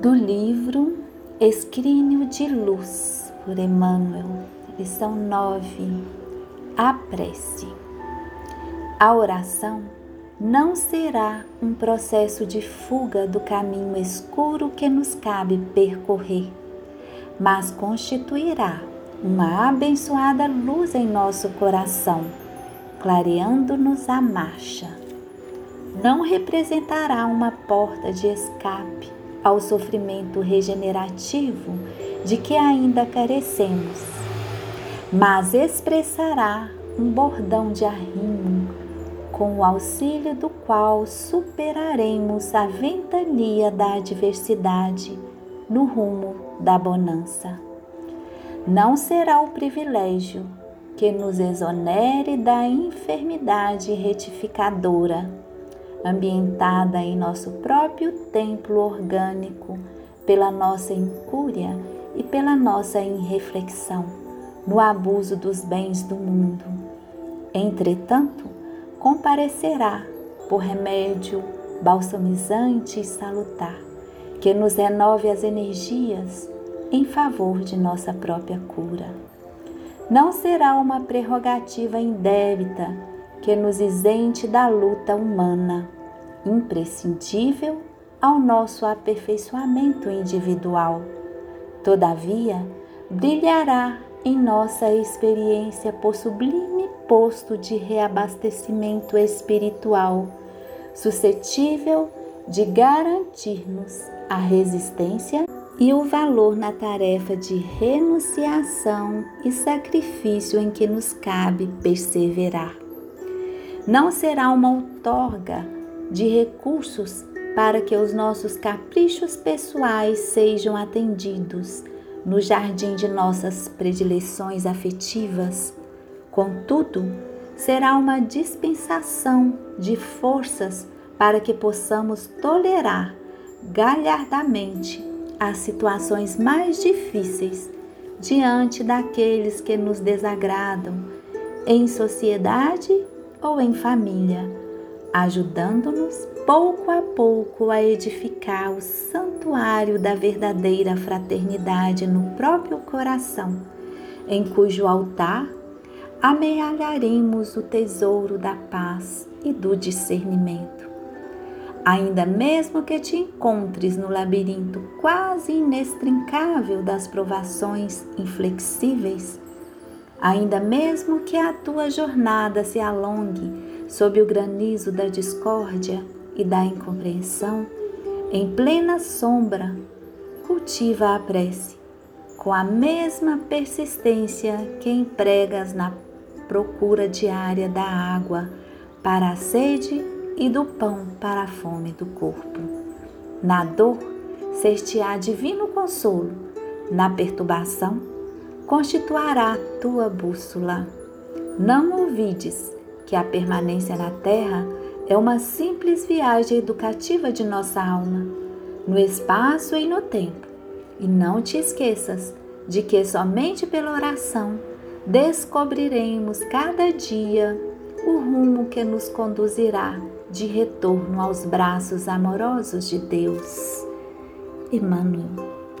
do livro Escrínio de Luz, por Emmanuel, lição 9, a prece. A oração não será um processo de fuga do caminho escuro que nos cabe percorrer, mas constituirá uma abençoada luz em nosso coração, clareando-nos a marcha. Não representará uma porta de escape ao sofrimento regenerativo de que ainda carecemos, mas expressará um bordão de arrimo com o auxílio do qual superaremos a ventania da adversidade no rumo da bonança. Não será o privilégio que nos exonere da enfermidade retificadora, ambientada em nosso próprio templo orgânico pela nossa incúria e pela nossa irreflexão no abuso dos bens do mundo. Entretanto, comparecerá por remédio balsamizante e salutar, que nos renove as energias em favor de nossa própria cura. Não será uma prerrogativa indébita que nos isente da luta humana, imprescindível ao nosso aperfeiçoamento individual. Todavia, brilhará em nossa experiência por sublime posto de reabastecimento espiritual, suscetível de garantir-nos a resistência e o valor na tarefa de renunciação e sacrifício em que nos cabe perseverar. Não será uma outorga de recursos para que os nossos caprichos pessoais sejam atendidos no jardim de nossas predileções afetivas. Contudo, será uma dispensação de forças para que possamos tolerar galhardamente as situações mais difíceis diante daqueles que nos desagradam, em sociedade ou em família, ajudando-nos pouco a pouco a edificar o santuário da verdadeira fraternidade no próprio coração, em cujo altar amealharemos o tesouro da paz e do discernimento. Ainda mesmo que te encontres no labirinto quase inextricável das provações inflexíveis, ainda mesmo que a tua jornada se alongue sob o granizo da discórdia, e da incompreensão, em plena sombra, cultiva a prece com a mesma persistência que empregas na procura diária da água para a sede e do pão para a fome do corpo. Na dor, ser-te-á divino consolo, na perturbação, constituirá tua bússola. Não ouvides que a permanência na terra é uma simples viagem educativa de nossa alma, no espaço e no tempo. E não te esqueças de que somente pela oração descobriremos cada dia o rumo que nos conduzirá de retorno aos braços amorosos de Deus. Emmanuel